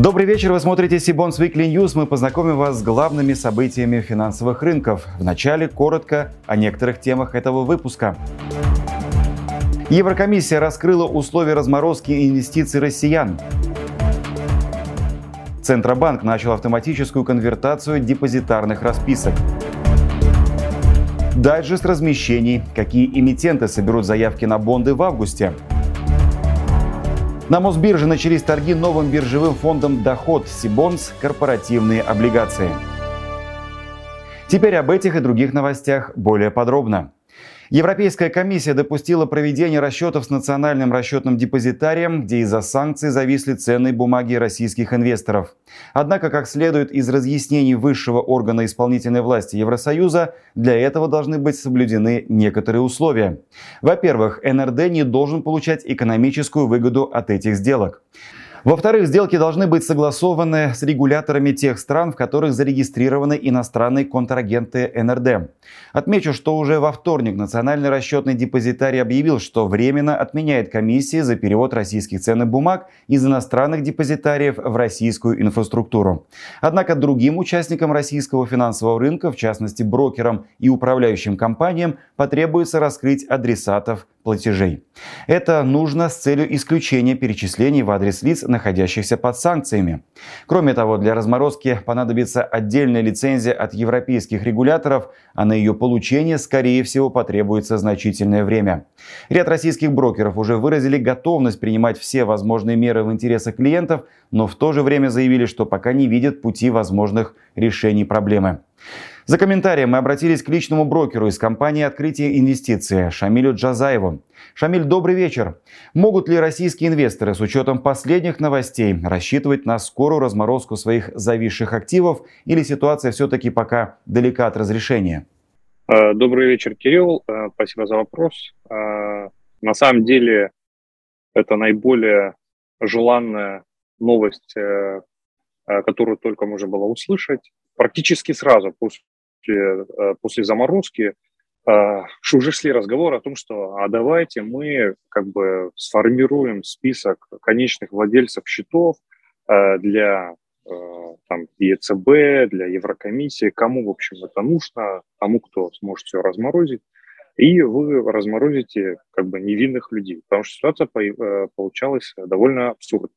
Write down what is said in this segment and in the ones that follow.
Добрый вечер, вы смотрите Сибонс Weekly News. Мы познакомим вас с главными событиями финансовых рынков. Вначале коротко о некоторых темах этого выпуска. Еврокомиссия раскрыла условия разморозки инвестиций россиян. Центробанк начал автоматическую конвертацию депозитарных расписок. Дайджест размещений. Какие эмитенты соберут заявки на бонды в августе? На Мосбирже начались торги новым биржевым фондом «Доход» Сибонс корпоративные облигации. Теперь об этих и других новостях более подробно. Европейская комиссия допустила проведение расчетов с национальным расчетным депозитарием, где из-за санкций зависли ценные бумаги российских инвесторов. Однако, как следует из разъяснений высшего органа исполнительной власти Евросоюза, для этого должны быть соблюдены некоторые условия. Во-первых, НРД не должен получать экономическую выгоду от этих сделок. Во-вторых, сделки должны быть согласованы с регуляторами тех стран, в которых зарегистрированы иностранные контрагенты НРД. Отмечу, что уже во вторник Национальный расчетный депозитарий объявил, что временно отменяет комиссии за перевод российских ценных бумаг из иностранных депозитариев в российскую инфраструктуру. Однако другим участникам российского финансового рынка, в частности брокерам и управляющим компаниям, потребуется раскрыть адресатов платежей. Это нужно с целью исключения перечислений в адрес лиц, находящихся под санкциями. Кроме того, для разморозки понадобится отдельная лицензия от европейских регуляторов, а на ее получение, скорее всего, потребуется значительное время. Ряд российских брокеров уже выразили готовность принимать все возможные меры в интересах клиентов, но в то же время заявили, что пока не видят пути возможных решений проблемы. За комментарием мы обратились к личному брокеру из компании «Открытие инвестиций» Шамилю Джазаеву. Шамиль, добрый вечер. Могут ли российские инвесторы с учетом последних новостей рассчитывать на скорую разморозку своих зависших активов или ситуация все-таки пока далека от разрешения? Э, добрый вечер, Кирилл. Э, спасибо за вопрос. Э, на самом деле это наиболее желанная новость, которую только можно было услышать. Практически сразу после после заморозки э, уже шли разговоры о том, что а давайте мы как бы сформируем список конечных владельцев счетов э, для там, ЕЦБ, для Еврокомиссии, кому, в общем, это нужно, тому, кто сможет все разморозить, и вы разморозите как бы невинных людей, потому что ситуация получалась довольно абсурдной.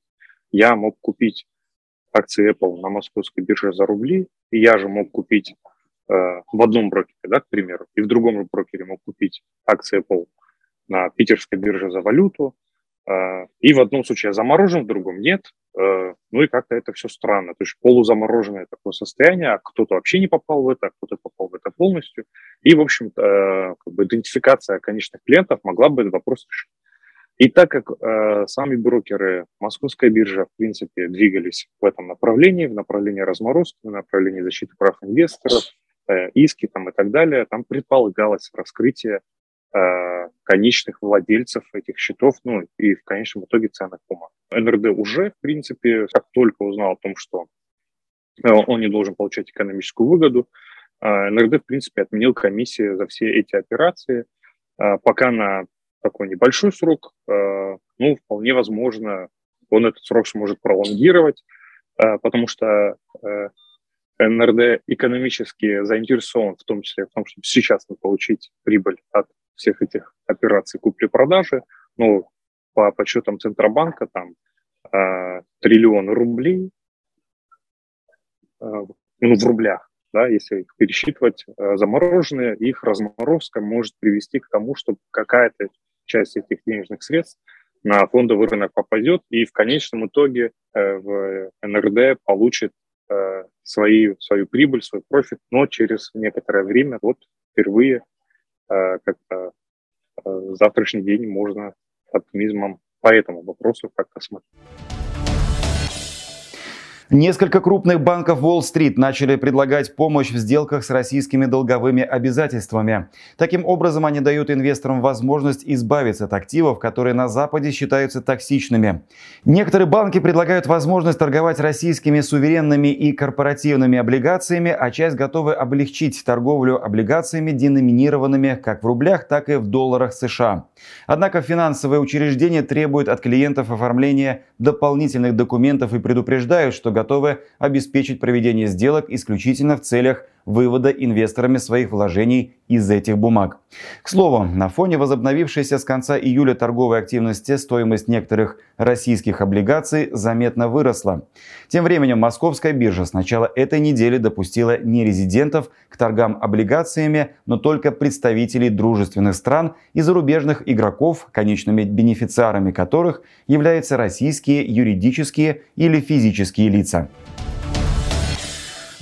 Я мог купить акции Apple на московской бирже за рубли, и я же мог купить Э, в одном брокере, да, к примеру, и в другом брокере мог купить акции Apple на питерской бирже за валюту, э, и в одном случае заморожен, в другом нет. Э, ну и как-то это все странно. То есть полузамороженное такое состояние, а кто-то вообще не попал в это, а кто-то попал в это полностью. И, в общем-то, как бы идентификация конечных клиентов могла бы этот вопрос решить. И так как э, сами брокеры, московская биржа, в принципе, двигались в этом направлении, в направлении разморозки, в направлении защиты прав инвесторов, Э, иски там, и так далее, там предполагалось раскрытие э, конечных владельцев этих счетов, ну и в конечном итоге ценных бумаг. НРД уже, в принципе, как только узнал о том, что э, он не должен получать экономическую выгоду, НРД, в принципе, отменил комиссии за все эти операции, пока на такой небольшой срок, ну, вполне возможно, он этот срок сможет пролонгировать, потому что НРД экономически заинтересован в том числе в том, чтобы сейчас получить прибыль от всех этих операций купли-продажи. Ну, по подсчетам Центробанка, там э, триллион рублей, э, ну, в рублях, да, если их пересчитывать, э, замороженные, их разморозка может привести к тому, что какая-то часть этих денежных средств на фондовый рынок попадет, и в конечном итоге э, в НРД получит свои, свою прибыль, свой профит, но через некоторое время, вот впервые э, как-то э, завтрашний день можно оптимизмом по этому вопросу как-то смотреть. Несколько крупных банков Уолл-стрит начали предлагать помощь в сделках с российскими долговыми обязательствами. Таким образом, они дают инвесторам возможность избавиться от активов, которые на Западе считаются токсичными. Некоторые банки предлагают возможность торговать российскими суверенными и корпоративными облигациями, а часть готовы облегчить торговлю облигациями, деноминированными как в рублях, так и в долларах США. Однако финансовые учреждения требуют от клиентов оформления дополнительных документов и предупреждают, что готовы обеспечить проведение сделок исключительно в целях вывода инвесторами своих вложений из этих бумаг. К слову, на фоне возобновившейся с конца июля торговой активности стоимость некоторых российских облигаций заметно выросла. Тем временем Московская биржа с начала этой недели допустила не резидентов к торгам облигациями, но только представителей дружественных стран и зарубежных игроков, конечными бенефициарами которых являются российские юридические или физические лица.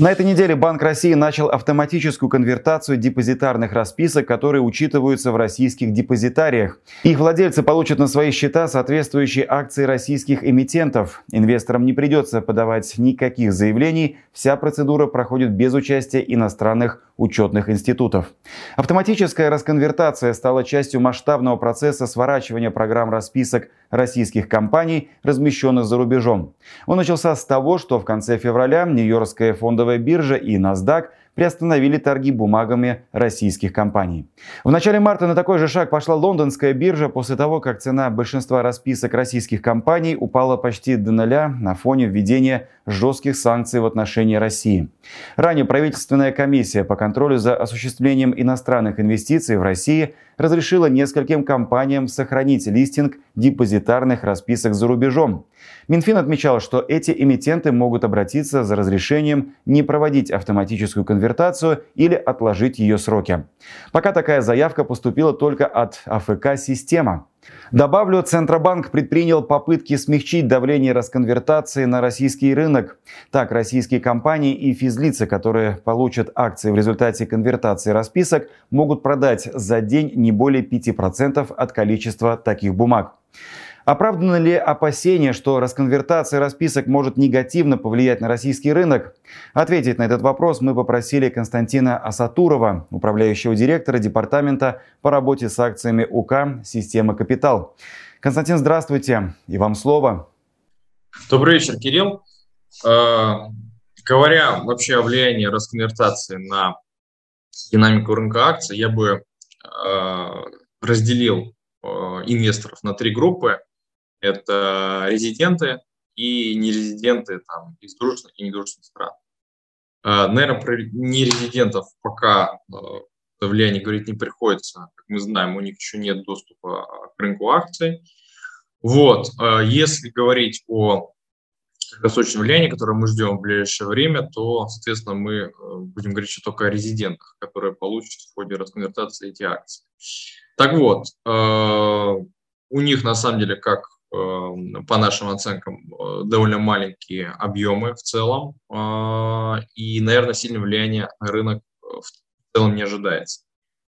На этой неделе Банк России начал автоматическую конвертацию депозитарных расписок, которые учитываются в российских депозитариях. Их владельцы получат на свои счета соответствующие акции российских эмитентов. Инвесторам не придется подавать никаких заявлений, вся процедура проходит без участия иностранных учетных институтов. Автоматическая расконвертация стала частью масштабного процесса сворачивания программ расписок российских компаний, размещенных за рубежом. Он начался с того, что в конце февраля Нью-Йоркская фондовая биржа и NASDAQ приостановили торги бумагами российских компаний. В начале марта на такой же шаг пошла лондонская биржа после того, как цена большинства расписок российских компаний упала почти до нуля на фоне введения жестких санкций в отношении России. Ранее правительственная комиссия по контролю за осуществлением иностранных инвестиций в России разрешила нескольким компаниям сохранить листинг депозитарных расписок за рубежом. Минфин отмечал, что эти эмитенты могут обратиться за разрешением не проводить автоматическую конвертацию или отложить ее сроки. Пока такая заявка поступила только от АФК «Система». Добавлю, Центробанк предпринял попытки смягчить давление расконвертации на российский рынок. Так, российские компании и физлицы, которые получат акции в результате конвертации расписок, могут продать за день не более 5% от количества таких бумаг. Оправдано ли опасение, что расконвертация расписок может негативно повлиять на российский рынок? Ответить на этот вопрос мы попросили Константина Асатурова, управляющего директора Департамента по работе с акциями УК «Система Капитал». Константин, здравствуйте, и вам слово. Добрый вечер, Кирилл. Э, говоря вообще о влиянии расконвертации на динамику рынка акций, я бы э, разделил э, инвесторов на три группы это резиденты и нерезиденты там, из дружественных и недружественных стран. А, Наверное, про нерезидентов пока а, влияние говорить не приходится. Как мы знаем, у них еще нет доступа к рынку акций. Вот. А, если говорить о краткосрочном влиянии, которое мы ждем в ближайшее время, то, соответственно, мы э, будем говорить еще только о резидентах, которые получат в ходе расконвертации эти акции. Так вот, у них на самом деле, как по нашим оценкам, э, довольно маленькие объемы в целом, э, и, наверное, сильное влияние на рынок э, в целом не ожидается.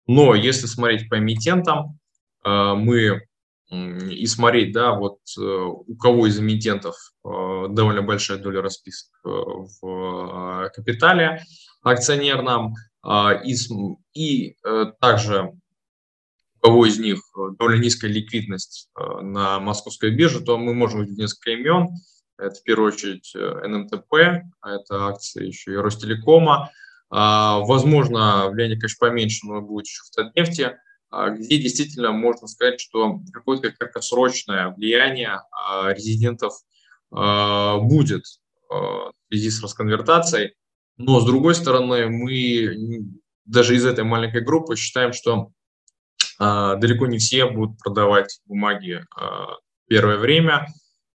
Но если смотреть по эмитентам, мы и смотреть, да, вот у кого из эмитентов довольно большая доля расписок в капитале акционерном, и, и также кого из них э, довольно низкая ликвидность э, на московской бирже, то мы можем увидеть несколько имен. Это в первую очередь э, НМТП, а это акции еще и Ростелекома. А, возможно, влияние, конечно, поменьше, но будет еще в Татнефти, а, где действительно можно сказать, что какое-то краткосрочное влияние а, резидентов будет в связи с расконвертацией. Но, с другой стороны, мы даже из этой маленькой группы считаем, что далеко не все будут продавать бумаги а, первое время.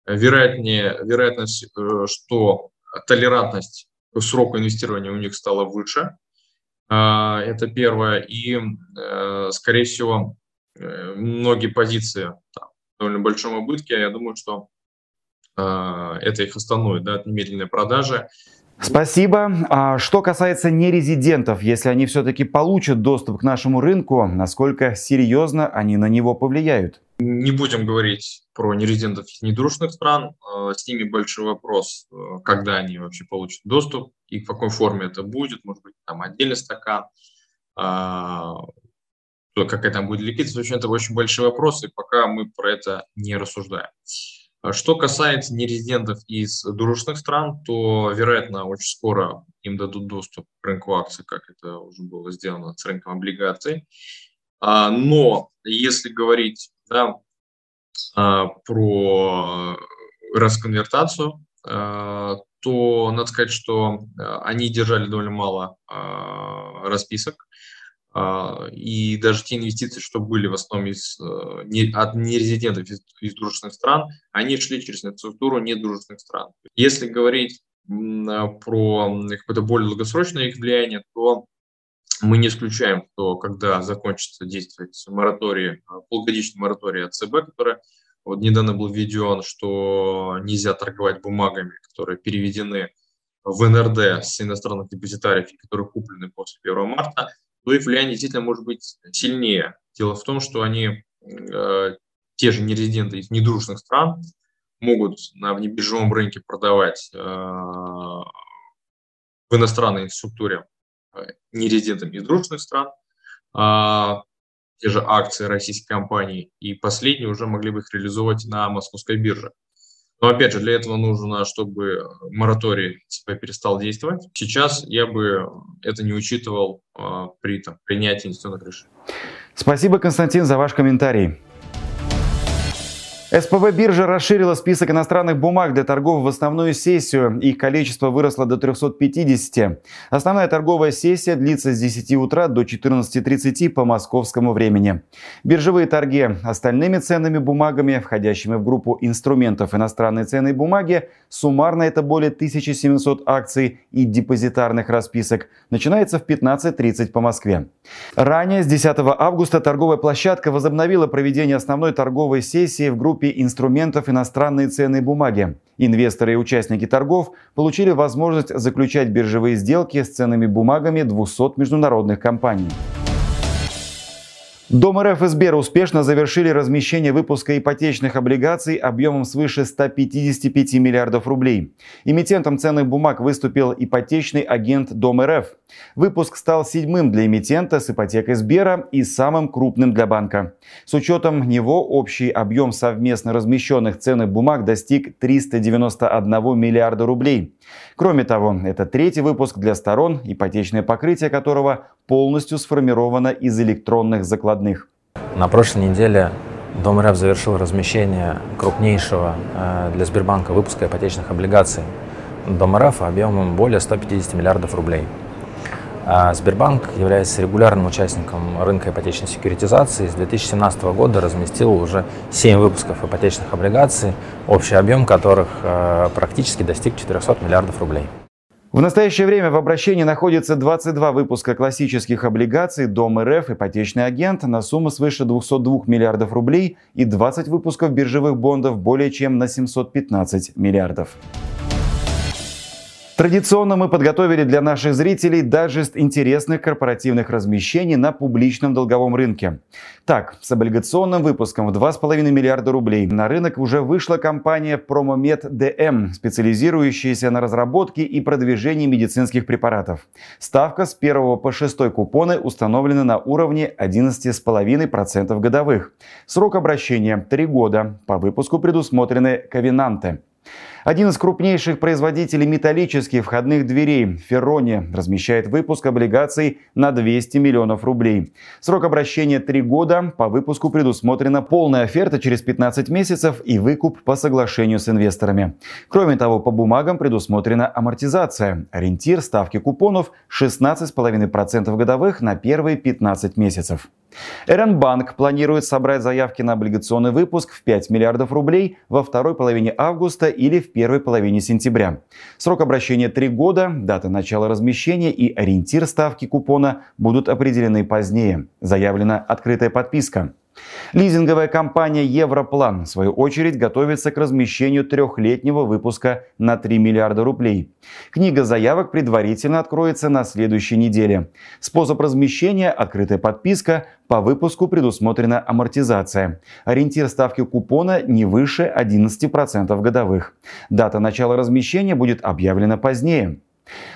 Вероятнее, вероятность, э, что толерантность к сроку инвестирования у них стала выше. А, это первое. И, э, скорее всего, э, многие позиции там, довольно большом убытке. Я думаю, что это их остановит да, от немедленной продажи. Спасибо. А что касается нерезидентов, если они все-таки получат доступ к нашему рынку, насколько серьезно они на него повлияют? Не будем говорить про нерезидентов из недружных стран. Э, с ними большой вопрос, э, когда они вообще получат доступ и в какой форме это будет. Может быть, там отдельный стакан, а, какая там будет ликвидность. В общем, это очень большие вопросы, пока мы про это не рассуждаем. А что касается нерезидентов из дружных стран, то, вероятно, очень скоро им дадут доступ к рынку акций, как это уже было сделано с рынком облигаций. А, но если говорить да, а, про расконвертацию, то надо сказать, что они держали довольно мало расписок, и даже те инвестиции, что были в основном из, э, не, от нерезидентов из, из дружественных стран, они шли через инфраструктуру недружественных стран. Если говорить а, про какое-то более долгосрочное их влияние, то мы не исключаем, что когда закончится действовать мораторий, а, полугодичный мораторий от ЦБ, который вот недавно был введен, что нельзя торговать бумагами, которые переведены в НРД с иностранных депозитариев, которые куплены после 1 марта, то их влияние действительно может быть сильнее. Дело в том, что они, э, те же нерезиденты из недружных стран, могут на внебиржевом рынке продавать э, в иностранной структуре э, нерезидентам из дружных стран, э, те же акции российской компании, и последние уже могли бы их реализовать на московской бирже. Но опять же, для этого нужно, чтобы мораторий ЦП перестал действовать. Сейчас я бы это не учитывал э, при там, принятии инвестиционных решений. Спасибо, Константин, за ваш комментарий. СПБ биржа расширила список иностранных бумаг для торгов в основную сессию. Их количество выросло до 350. Основная торговая сессия длится с 10 утра до 14.30 по московскому времени. Биржевые торги остальными ценными бумагами, входящими в группу инструментов иностранной ценной бумаги, суммарно это более 1700 акций и депозитарных расписок, начинается в 15.30 по Москве. Ранее, с 10 августа, торговая площадка возобновила проведение основной торговой сессии в группе группе инструментов иностранные ценные бумаги. Инвесторы и участники торгов получили возможность заключать биржевые сделки с ценными бумагами 200 международных компаний. Дом РФ и Сбер успешно завершили размещение выпуска ипотечных облигаций объемом свыше 155 миллиардов рублей. Эмитентом ценных бумаг выступил ипотечный агент Дом РФ. Выпуск стал седьмым для эмитента с ипотекой Сбера и самым крупным для банка. С учетом него общий объем совместно размещенных ценных бумаг достиг 391 миллиарда рублей. Кроме того, это третий выпуск для сторон, ипотечное покрытие которого полностью сформировано из электронных закладных. На прошлой неделе Дом РФ завершил размещение крупнейшего э, для Сбербанка выпуска ипотечных облигаций Дом РФ объемом более 150 миллиардов рублей. А Сбербанк является регулярным участником рынка ипотечной секьюритизации. С 2017 года разместил уже 7 выпусков ипотечных облигаций, общий объем которых э, практически достиг 400 миллиардов рублей. В настоящее время в обращении находится 22 выпуска классических облигаций Дом РФ «Ипотечный агент» на сумму свыше 202 миллиардов рублей и 20 выпусков биржевых бондов более чем на 715 миллиардов. Традиционно мы подготовили для наших зрителей дайджест интересных корпоративных размещений на публичном долговом рынке. Так, с облигационным выпуском в 2,5 миллиарда рублей на рынок уже вышла компания Promomед DM, специализирующаяся на разработке и продвижении медицинских препаратов. Ставка с 1 по 6 купоны установлена на уровне 11,5% годовых. Срок обращения 3 года. По выпуску предусмотрены ковенанты. Один из крупнейших производителей металлических входных дверей, Феррони, размещает выпуск облигаций на 200 миллионов рублей. Срок обращения 3 года. По выпуску предусмотрена полная оферта через 15 месяцев и выкуп по соглашению с инвесторами. Кроме того, по бумагам предусмотрена амортизация. Ориентир ставки купонов 16,5% годовых на первые 15 месяцев. РНБанк планирует собрать заявки на облигационный выпуск в 5 миллиардов рублей во второй половине августа или в первой половине сентября. Срок обращения 3 года, дата начала размещения и ориентир ставки купона будут определены позднее. Заявлена открытая подписка. Лизинговая компания «Европлан» в свою очередь готовится к размещению трехлетнего выпуска на 3 миллиарда рублей. Книга заявок предварительно откроется на следующей неделе. Способ размещения – открытая подписка, по выпуску предусмотрена амортизация. Ориентир ставки купона не выше 11% годовых. Дата начала размещения будет объявлена позднее.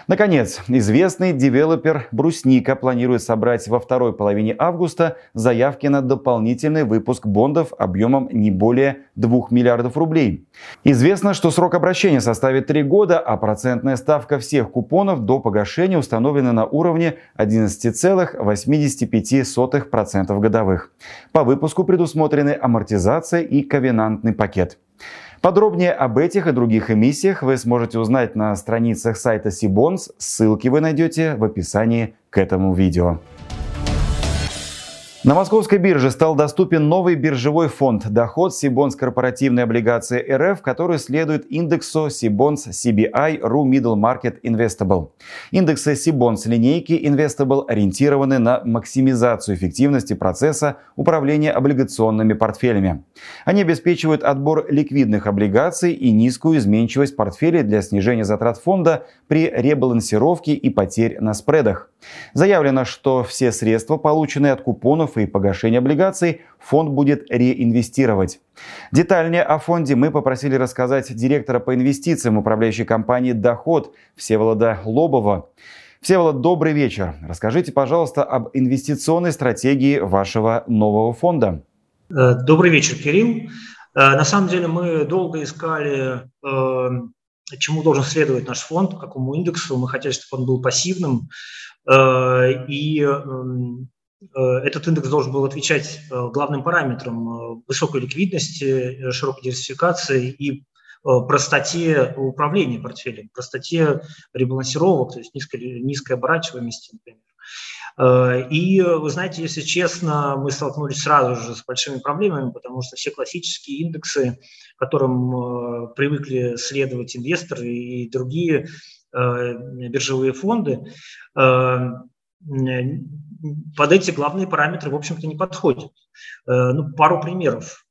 Наконец, известный девелопер Брусника планирует собрать во второй половине августа заявки на дополнительный выпуск бондов объемом не более 2 миллиардов рублей. Известно, что срок обращения составит 3 года, а процентная ставка всех купонов до погашения установлена на уровне 11,85% годовых. По выпуску предусмотрены амортизация и ковенантный пакет. Подробнее об этих и других эмиссиях вы сможете узнать на страницах сайта Сибонс. Ссылки вы найдете в описании к этому видео. На московской бирже стал доступен новый биржевой фонд «Доход Сибонс корпоративной облигации РФ», который следует индексу Сибонс CBI RU Middle Market Investable. Индексы Сибонс линейки Investable ориентированы на максимизацию эффективности процесса управления облигационными портфелями. Они обеспечивают отбор ликвидных облигаций и низкую изменчивость портфелей для снижения затрат фонда при ребалансировке и потерь на спредах. Заявлено, что все средства, полученные от купонов и погашения облигаций, фонд будет реинвестировать. Детальнее о фонде мы попросили рассказать директора по инвестициям управляющей компании «Доход» Всеволода Лобова. Всеволод, добрый вечер. Расскажите, пожалуйста, об инвестиционной стратегии вашего нового фонда. Э, добрый вечер, Кирилл. Э, на самом деле мы долго искали э, чему должен следовать наш фонд, какому индексу. Мы хотели, чтобы он был пассивным, и эм, э, этот индекс должен был отвечать э, главным параметрам высокой ликвидности, широкой диверсификации и простоте управления портфелем, простоте ребалансировок, то есть низкой, низкой оборачиваемости, например. И вы знаете, если честно, мы столкнулись сразу же с большими проблемами, потому что все классические индексы, которым привыкли следовать инвесторы и другие Э, биржевые фонды, э, под эти главные параметры, в общем-то, не подходят. Э, ну, пару примеров.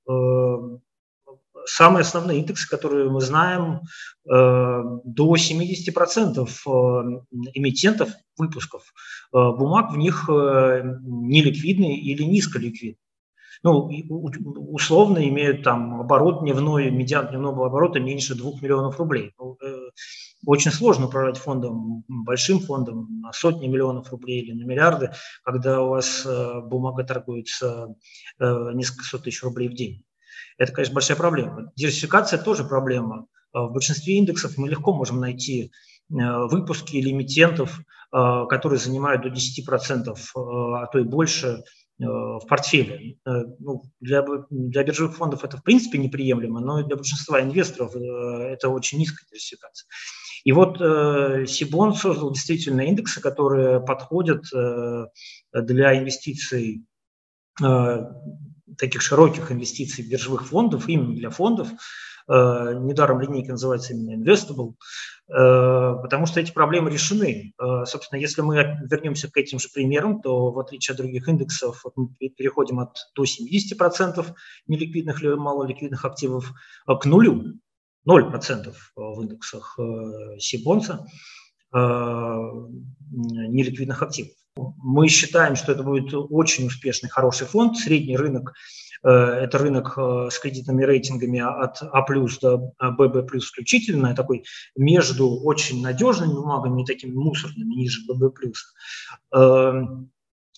Самые основные индексы, которые мы знаем, до 70% эмитентов выпусков бумаг в них неликвидны или низколиквидны ну, условно имеют там оборот дневной, медиан дневного оборота меньше 2 миллионов рублей. Очень сложно управлять фондом, большим фондом на сотни миллионов рублей или на миллиарды, когда у вас э, бумага торгуется э, несколько сот тысяч рублей в день. Это, конечно, большая проблема. Диверсификация тоже проблема. Э, в большинстве индексов мы легко можем найти выпуски или эмитентов, которые занимают до 10%, а то и больше в портфеле. Ну, для, для биржевых фондов это в принципе неприемлемо, но для большинства инвесторов это очень низкая диверсификация. И вот э, Сибон создал действительно индексы, которые подходят э, для инвестиций, э, таких широких инвестиций биржевых фондов, именно для фондов. Недаром линейка называется именно Investable, потому что эти проблемы решены. Собственно, если мы вернемся к этим же примерам, то в отличие от других индексов, вот мы переходим от до 70% неликвидных или малоликвидных активов к нулю. 0% в индексах э, Сибонса э, неликвидных активов. Мы считаем, что это будет очень успешный, хороший фонд. Средний рынок э, – это рынок с кредитными рейтингами от А до ББ включительно, такой между очень надежными бумагами и такими мусорными, ниже ББ. Э,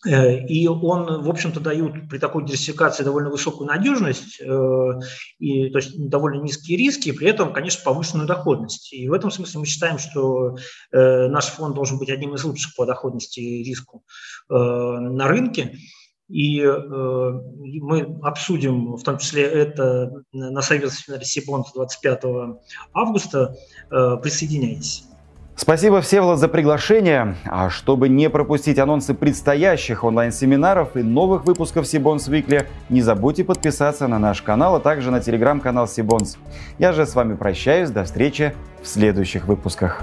и он, в общем-то, дают при такой диверсификации довольно высокую надежность, э, и, то есть довольно низкие риски, и при этом, конечно, повышенную доходность. И в этом смысле мы считаем, что э, наш фонд должен быть одним из лучших по доходности и риску на рынке. И мы обсудим в том числе это на совете Сибонс 25 августа. Присоединяйтесь. Спасибо, Всеволод, за приглашение. А чтобы не пропустить анонсы предстоящих онлайн-семинаров и новых выпусков Сибонс Викли, не забудьте подписаться на наш канал, а также на телеграм-канал Сибонс. Я же с вами прощаюсь. До встречи в следующих выпусках.